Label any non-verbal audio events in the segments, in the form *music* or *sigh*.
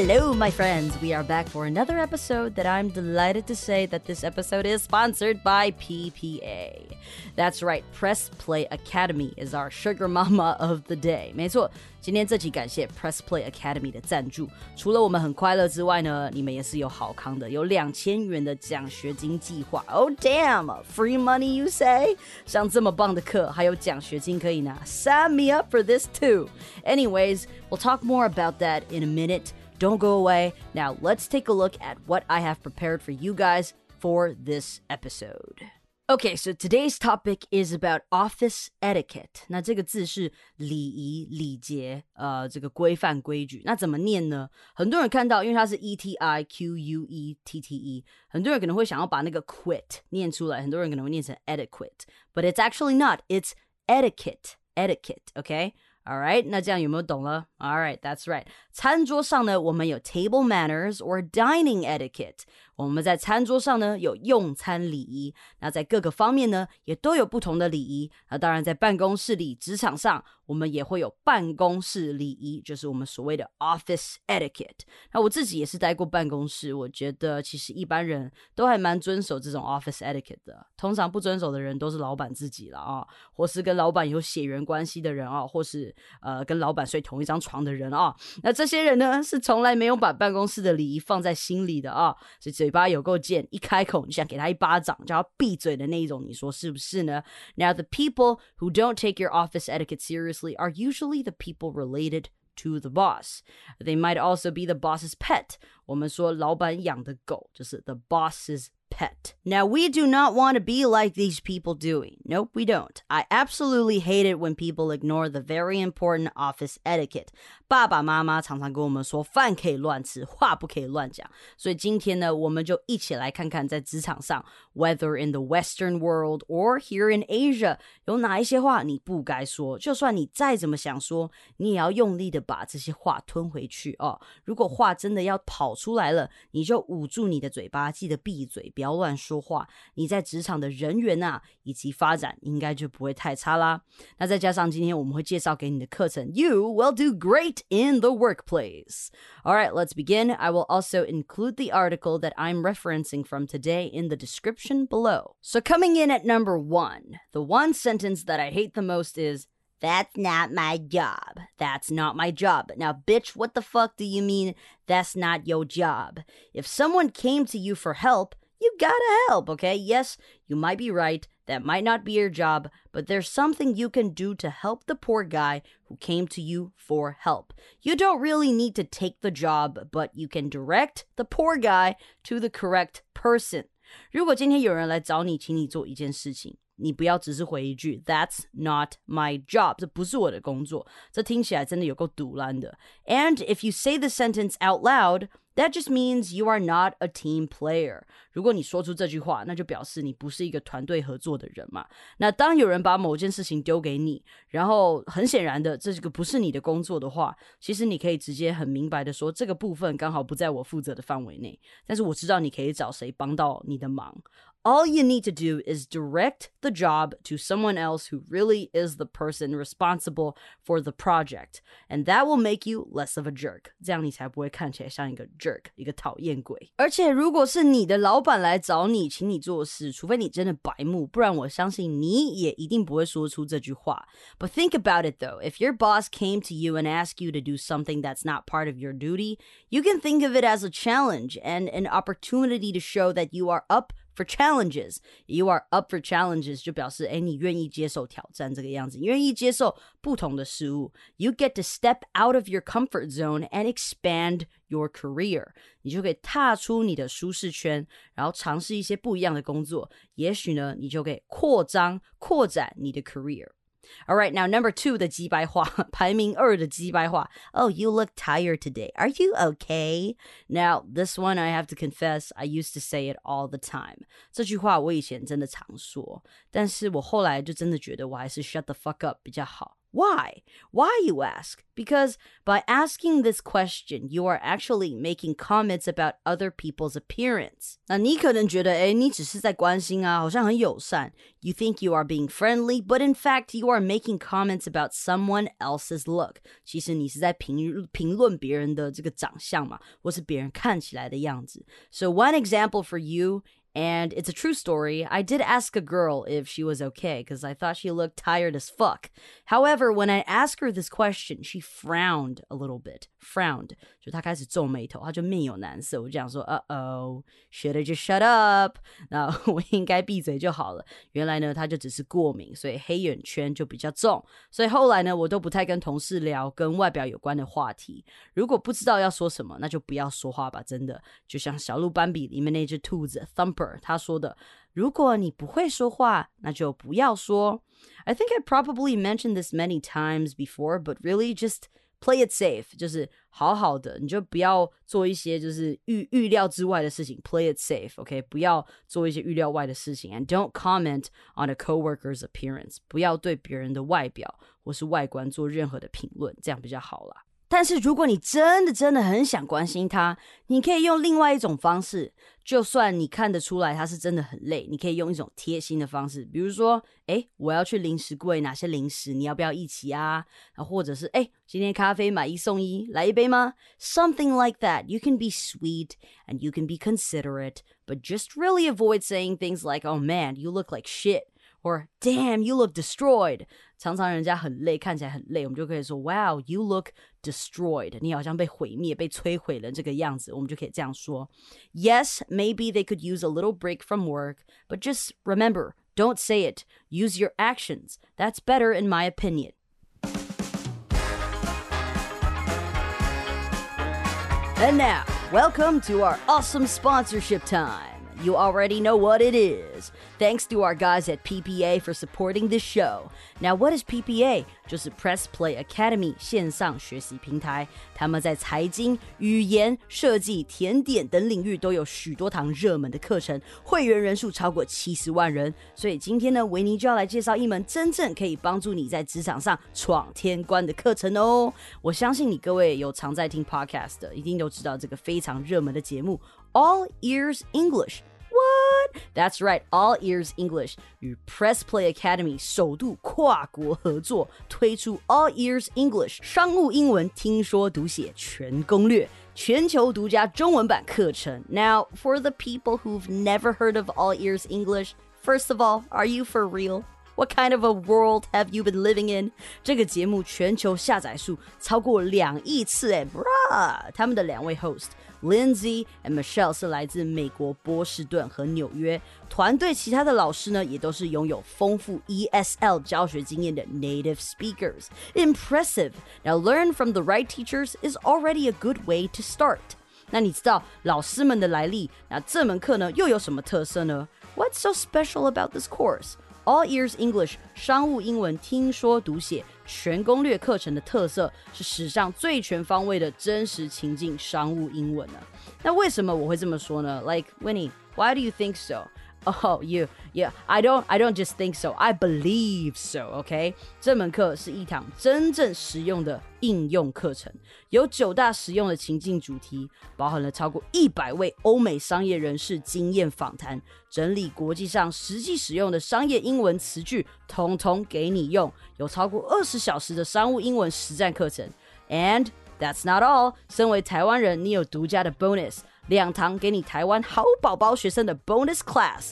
Hello, my friends. We are back for another episode that I'm delighted to say that this episode is sponsored by PPA. That's right, Press Play Academy is our sugar mama of the day. 没错，今天这期感谢 Press Play Academy 的赞助。除了我们很快乐之外呢，你们也是有好康的，有两千元的奖学金计划。Oh damn, free money you say？上这么棒的课，还有奖学金可以拿，Sign me up for this too. Anyways, we'll talk more about that in a minute. Don't go away. Now, let's take a look at what I have prepared for you guys for this episode. Okay, so today's topic is about office etiquette. 那这个字是礼仪、礼节，呃，这个规范、规矩。那怎么念呢？很多人看到，因为它是 e t i q u e t t e，很多人可能会想要把那个 quit 念出来，很多人可能会念成 etiquette，but it's actually not. It's etiquette, etiquette. Okay. Alright，那这样有没有懂了？Alright, that's right。餐桌上呢，我们有 table manners or dining etiquette。 我们在餐桌上呢有用餐礼仪，那在各个方面呢也都有不同的礼仪。那当然，在办公室里、职场上，我们也会有办公室礼仪，就是我们所谓的 office etiquette。那我自己也是待过办公室，我觉得其实一般人都还蛮遵守这种 office etiquette 的。通常不遵守的人都是老板自己了啊，或是跟老板有血缘关系的人啊，或是呃跟老板睡同一张床的人啊。那这些人呢是从来没有把办公室的礼仪放在心里的啊，所以这。嘴巴有够贱，一开口你想给他一巴掌，叫他闭嘴的那一种，你说是不是呢？Now the people who don't take your office etiquette seriously are usually the people related to the boss. They might also be the boss's pet. 我们说老板养的狗就是 the boss's pet. Now, we do not want to be like these people doing. Nope, we don't. I absolutely hate it when people ignore the very important office etiquette. 爸爸妈妈常常跟我们说，饭可以乱吃，话不可以乱讲。所以今天呢，我们就一起来看看在职场上，whether in the Western world or here in Asia，有哪一些话你不该说。就算你再怎么想说，你也要用力的把这些话吞回去哦。如果话真的要跑出来了，你就捂住你的嘴巴，记得闭嘴。不要 乱说话，你在职场的人缘啊以及发展应该就不会太差啦。那再加上今天我们会介绍给你的课程，You will do great in the workplace. All right, let's begin. I will also include the article that I'm referencing from today in the description below. So coming in at number one, the one sentence that I hate the most is. That's not my job. That's not my job. Now, bitch, what the fuck do you mean that's not your job? If someone came to you for help, you gotta help, okay? Yes, you might be right. That might not be your job, but there's something you can do to help the poor guy who came to you for help. You don't really need to take the job, but you can direct the poor guy to the correct person. 如果今天有人来找你，请你做一件事情，你不要只是回一句 "That's not my job"，这不是我的工作。这听起来真的有够堵烂的。And if you say the sentence out loud, that just means you are not a team player。如果你说出这句话，那就表示你不是一个团队合作的人嘛。那当有人把某件事情丢给你，然后很显然的这个不是你的工作的话，其实你可以直接很明白的说，这个部分刚好不在我负责的范围内。但是我知道你可以找谁帮到你的忙。all you need to do is direct the job to someone else who really is the person responsible for the project, and that will make you less of a jerk. 这样你才不会看起来像一个 jerk，一个讨厌鬼。而且，如果是你的老板来找你，请你做事，除非你真的白目，不然我相信你也一定不会说出这句话。But think about it though. If your boss came to you and asked you to do something that's not part of your duty, you can think of it as a challenge and an opportunity to show that you are up for challenges. You are up for challenges 就表示哎，你愿意接受挑战这个样子，你愿意接受不同的事物。You get to step out of your comfort zone and expand your career，你就可以踏出你的舒适圈，然后尝试一些不一样的工作。也许呢，你就可以扩张、扩展你的 career。 All right, now number two 的鸡白话，排名二的鸡白话。*laughs* Oh, you look tired today. Are you okay? Now this one I have to confess, I used to say it all the time. 这句话我以前真的常说，但是我后来就真的觉得我还是 shut the fuck up 比较好。 why? Why, you ask? Because by asking this question, you are actually making comments about other people's appearance. 那你可能觉得，哎，你只是在关心啊，好像很友善。You think you are being friendly, but in fact, you are making comments about someone else's look. 其实你是在评评论别人的这个长相嘛，或是别人看起来的样子。So one example for you and it's a true story. I did ask a girl if she was okay because I thought she looked tired as fuck. However, when I asked her this question, she frowned a little bit. Frowned，就她开始皱眉头，她就面有难色。我就想说，Uh oh，should I just shut up？*laughs* 那我应该闭嘴就好了。原来呢，她就只是过敏，所以黑眼圈就比较重。所以后来呢，我都不太跟同事聊跟外表有关的话题。如果不知道要说什么，那就不要说话吧。真的，就像小鹿斑比里面那只兔子 Thumper。 他说的：“如果你不会说话，那就不要说。” I think I probably mentioned this many times before, but really just play it safe，就是好好的，你就不要做一些就是预预料之外的事情。Play it safe，OK，、okay? 不要做一些预料外的事情。And don't comment on a coworker's appearance，不要对别人的外表或是外观做任何的评论，这样比较好啦。 但是如果你真的真的很想关心他，你可以用另外一种方式。就算你看得出来他是真的很累，你可以用一种贴心的方式，比如说，哎，我要去零食柜，哪些零食你要不要一起啊？啊，或者是，哎，今天咖啡买一送一，来一杯吗？Something like that. You can be sweet and you can be considerate, but just really avoid saying things like, "Oh man, you look like shit." or "Damn, you look destroyed." 常常人家很累，看起来很累，我们就可以说 "Wow, you look destroyed." 你好像被毁灭、被摧毁了这个样子，我们就可以这样说。Yes, maybe they could use a little break from work, but just remember, don't say it. Use your actions. That's better in my opinion. And now, welcome to our awesome sponsorship time. You already know what it is. Thanks to our guys at PPA for supporting this show. Now, what is PPA? 就是 Press Play Academy 线上学习平台。他们在财经、语言、设计、甜点等领域都有许多堂热门的课程，会员人数超过七十万人。所以今天呢，维尼就要来介绍一门真正可以帮助你在职场上闯天关的课程哦。我相信你各位有常在听 Podcast 的，一定都知道这个非常热门的节目 All Ears English。 What? That's right, All Ears English 与 Press Play Academy 首度跨国合作推出 All Ears English 商务英文听说读写全攻略。全球独家中文版课程。Now, for the people who've never heard of All Ears English, first of all, are you for real? What kind of a world have you been living in？这个节目全球下载数超过两亿次，哎，bruh！他们的两位 host Lindsay and Michelle 是来自美国波士顿和纽约，团队其他的老师呢，也都是拥有丰富 ESL 教学经验的 native speakers. Impressive. Now learn from the right teachers is already a good way to start. 那你知道老师们的来历？那这门课呢又有什么特色呢？What's so special about this course? All Ears English 商务英文听说读写全攻略课程的特色是史上最全方位的真实情境商务英文呢。那为什么我会这么说呢？Like Winnie, why do you think so? Oh, you, yeah. I don't, I don't just think so. I believe so. Okay, 这门课是一堂真正实用的应用课程，有九大实用的情境主题，包含了超过一百位欧美商业人士经验访谈，整理国际上实际使用的商业英文词句，统统给你用。有超过二十小时的商务英文实战课程。And that's not all. 身为台湾人，你有独家的 bonus。两堂给你台湾好宝宝学生的 bonus class，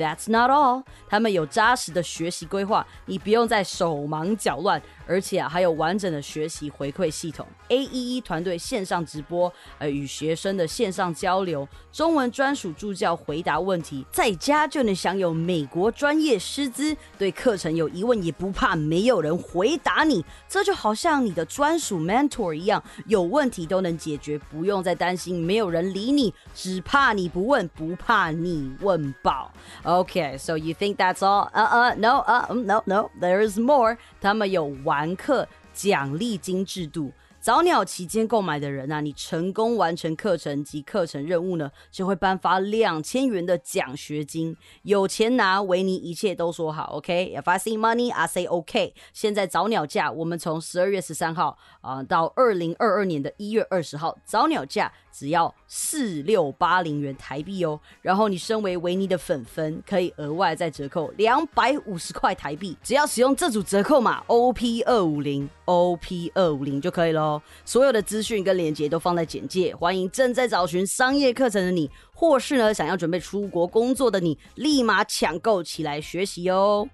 That's not all，他们有扎实的学习规划，你不用再手忙脚乱，而且啊还有完整的学习回馈系统。A E E 团队线上直播，呃，与学生的线上交流，中文专属助教回答问题，在家就能享有美国专业师资，对课程有疑问也不怕没有人回答你，这就好像你的专属 mentor 一样，有问题都能解决，不用再担心没有人理你，只怕你不问，不怕你问爆。Okay, so you think that's all? Uh uh, no, uh no, no, there is more. 他们有玩课奖励金制度。早鸟期间购买的人啊，你成功完成课程及课程任务呢，就会颁发两千元的奖学金，有钱拿，维尼一切都说好，OK？If I see money, I say OK。现在早鸟价，我们从十二月十三号啊到二零二二年的一月二十号，早鸟价。只要四六八零元台币哦，然后你身为维尼的粉粉，可以额外再折扣两百五十块台币，只要使用这组折扣码 OP 二五零 OP 二五零就可以喽。所有的资讯跟链接都放在简介，欢迎正在找寻商业课程的你，或是呢想要准备出国工作的你，立马抢购起来学习哦。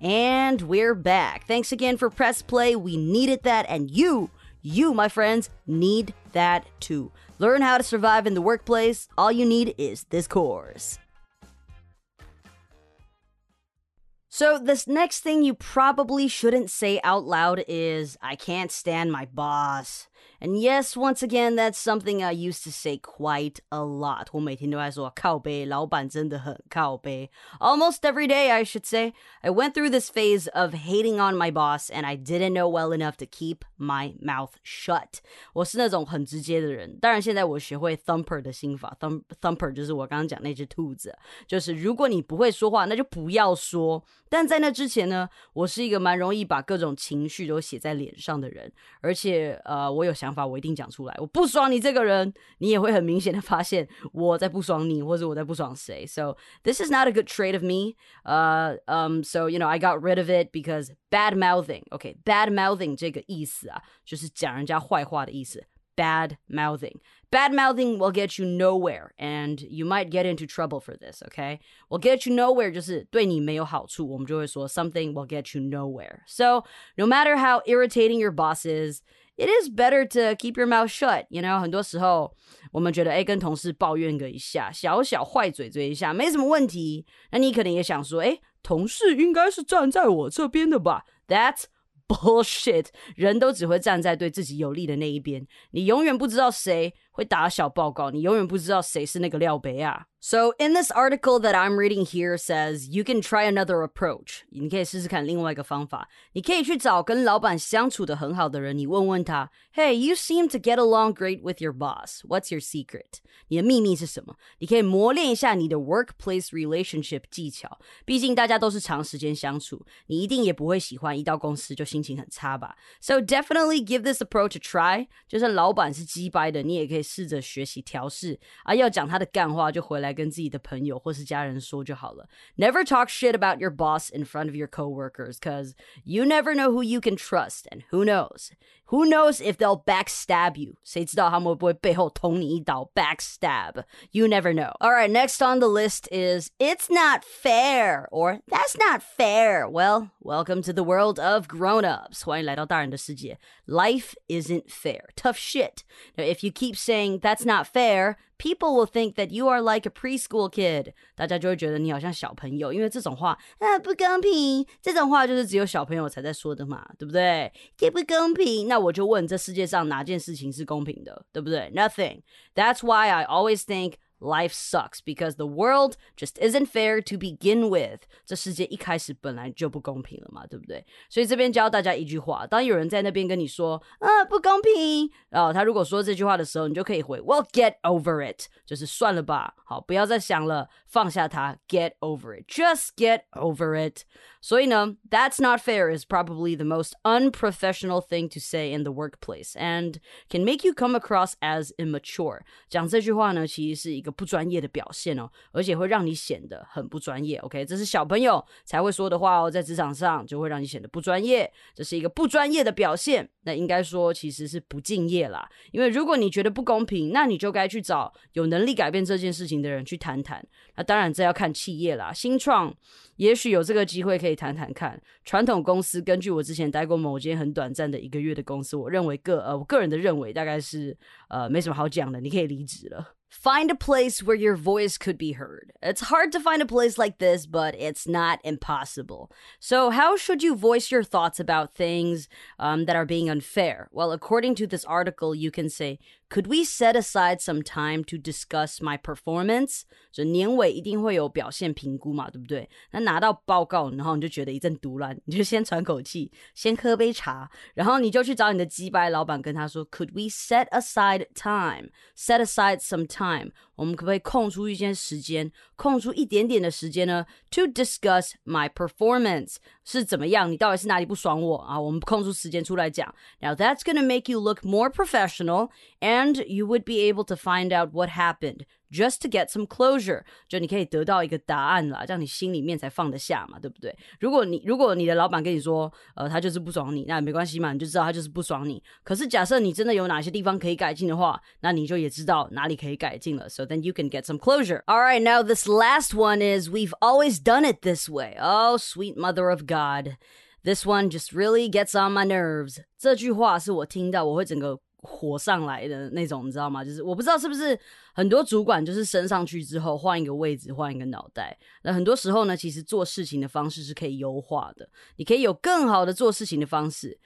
And we're back. Thanks again for press play. We needed that, and you, you, my friends, need that too. Learn how to survive in the workplace. All you need is this course. So, this next thing you probably shouldn't say out loud is, I can't stand my boss. And yes, once again, that's something I used to say quite a lot. 我每天都在说靠背，老板真的很靠背。Almost every day, I should say. I went through this phase of hating on my boss, and I didn't know well enough to keep my mouth shut. 我是那种很直接的人。当然，现在我学会 thumper 的心法。thump thumper 就是我刚刚讲那只兔子，就是如果你不会说话，那就不要说。但在那之前呢，我是一个蛮容易把各种情绪都写在脸上的人，而且呃，我 有想。想法我一定讲出来。我不爽你这个人，你也会很明显的发现我在不爽你，或者我在不爽谁。So this is not a good trait of me. Uh, um, so you know, I got rid of it because bad mouthing. Okay, bad mouthing 这个意思啊，就是讲人家坏话的意思。Bad mouthing. Bad mouthing will get you nowhere, and you might get into trouble for this. Okay, will get you nowhere 就是对你没有好处，我们就会说 something will get you nowhere. So no matter how irritating your boss is it is better to keep your mouth shut. You know，很多时候我们觉得，哎，跟同事抱怨个一下，小小坏嘴嘴一下，没什么问题。那你可能也想说，哎，同事应该是站在我这边的吧？That's bullshit。人都只会站在对自己有利的那一边，你永远不知道谁 会打小报告，你永远不知道谁是那个料杯啊。So in this article that I'm reading here says you can try another approach. 你可以试试看另外一个方法。你可以去找跟老板相处的很好的人，你问问他，Hey, you seem to get along great with your boss. What's your secret? 你的秘密是什么？你可以磨练一下你的 workplace relationship 技巧。毕竟大家都是长时间相处，你一定也不会喜欢一到公司就心情很差吧？So definitely give this approach a try. 就算老板是鸡掰的，你也可以 试着学习调试。啊，要讲他的干话，就回来。来跟自己的朋友或是家人说就好了。Never talk shit about your boss in front of your coworkers, cause you never know who you can trust, and who knows who knows if they'll backstab you? 谁知道他们会不会背后捅你一刀？Backstab. You never know. All right, next on the list is it's not fair or that's not fair. Well, welcome to the world of grown-ups. 欢迎来到大人的世界。Life isn't fair. Tough shit. Now, if you keep saying that's not fair, people will think that you are like a preschool kid. 大家就会觉得你好像小朋友，因为这种话啊不公平，这种话就是只有小朋友才在说的嘛，对不对？也不公平，那我就问，这世界上哪件事情是公平的，对不对？Nothing. That's why I always think life sucks because the world just isn't fair to begin with。这世界一开始本来就不公平了嘛，对不对？所以这边教大家一句话：当有人在那边跟你说啊不公平，然后他如果说这句话的时候，你就可以回 Well, get over it，就是算了吧，好，不要再想了，放下它，get over it，just get over it。所以呢，That's not fair is probably the most unprofessional thing to say in the workplace and can make you come across as immature。讲这句话呢，其实是一个。 不专业的表现哦，而且会让你显得很不专业。OK，这是小朋友才会说的话哦，在职场上就会让你显得不专业，这是一个不专业的表现。那应该说其实是不敬业啦，因为如果你觉得不公平，那你就该去找有能力改变这件事情的人去谈谈。那当然这要看企业啦，新创也许有这个机会可以谈谈看。传统公司，根据我之前待过某间很短暂的一个月的公司，我认为个呃我个人的认为大概是呃没什么好讲的，你可以离职了。Find a place where your voice could be heard. It's hard to find a place like this, but it's not impossible. So, how should you voice your thoughts about things um, that are being unfair? Well, according to this article, you can say, Could we set aside some time to discuss my performance？就年尾一定会有表现评估嘛，对不对？那拿到报告，然后你就觉得一阵毒烂，你就先喘口气，先喝杯茶，然后你就去找你的鸡掰老板，跟他说，Could *laughs* we set aside time？Set aside some time？我们可不可以空出一些时间，空出一点点的时间呢？To discuss my performance 是怎么样？你到底是哪里不爽我啊？我们空出时间出来讲。Now that's gonna make you look more professional, and you would be able to find out what happened just to get some closure，就你可以得到一个答案啦，这样你心里面才放得下嘛，对不对？如果你如果你的老板跟你说，呃，他就是不爽你，那没关系嘛，你就知道他就是不爽你。可是假设你真的有哪些地方可以改进的话，那你就也知道哪里可以改进了。So then you can get some closure. All right, now this last one is we've always done it this way. Oh, sweet mother of God. This one just really gets on my nerves. 这句话是我听到我会整个 火上来的那种，你知道吗？就是我不知道是不是很多主管就是升上去之后换一个位置，换一个脑袋。那很多时候呢，其实做事情的方式是可以优化的，你可以有更好的做事情的方式。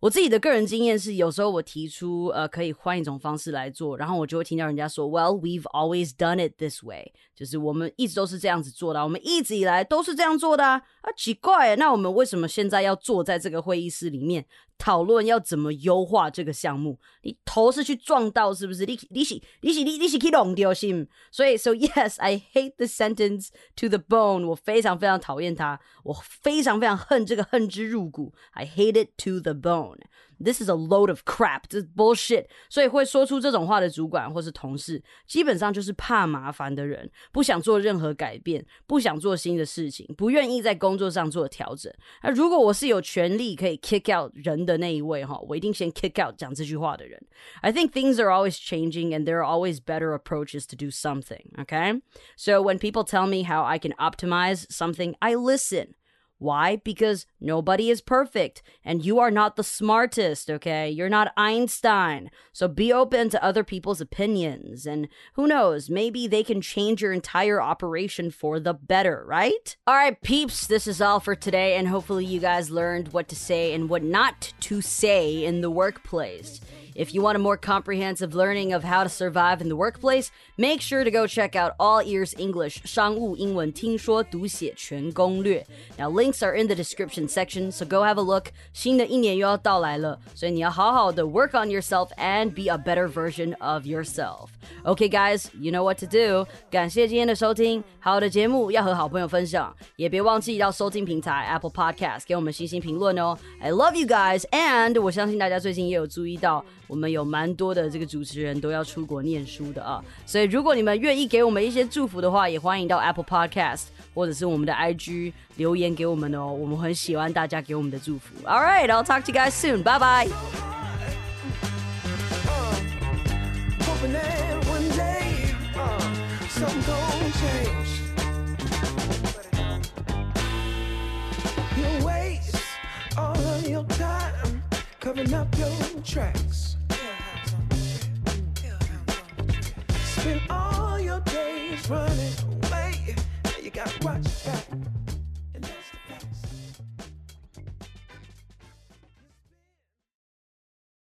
我自己的个人经验是，有时候我提出呃可以换一种方式来做，然后我就会听到人家说，Well, we've always done it this way，就是我们一直都是这样子做的，我们一直以来都是这样做的啊。啊，奇怪，那我们为什么现在要坐在这个会议室里面？讨论要怎么优化这个项目，你头是去撞到是不是？你你是你是你你是去弄掉心，所以 so *laughs* yes I hate the sentence to the bone，我非常非常讨厌它，我非常非常恨这个恨之入骨，I hate it to the bone。This is a load of crap，这是 bullshit。所以会说出这种话的主管或是同事，基本上就是怕麻烦的人，不想做任何改变，不想做新的事情，不愿意在工作上做调整。那如果我是有权利可以 kick out 人的那一位哈，我一定先 kick out 讲这句话的人。I think things are always changing and there are always better approaches to do something. Okay, so when people tell me how I can optimize something, I listen. Why? Because nobody is perfect and you are not the smartest, okay? You're not Einstein. So be open to other people's opinions. And who knows, maybe they can change your entire operation for the better, right? All right, peeps, this is all for today. And hopefully you guys learned what to say and what not to say in the workplace. If you want a more comprehensive learning of how to survive in the workplace, make sure to go check out All Ears English 商务英文听说读写全攻略. Now links are in the description section, so go have a look. 新的一年又要到来了，所以你要好好的 work on yourself and be a better version of yourself. Okay, guys, you know what to do. 感谢今天的收听，好的节目要和好朋友分享，也别忘记到收听平台 Apple Podcast 给我们星星评论哦。I love you guys, and 我相信大家最近也有注意到。 我们有蛮多的这个主持人都要出国念书的啊，所以如果你们愿意给我们一些祝福的话，也欢迎到 Apple Podcast 或者是我们的 IG 留言给我们哦，我们很喜欢大家给我们的祝福。All right, I'll talk to you guys soon. Bye bye. covering up your tracks. Spend all your days Running away. You gotta watch back.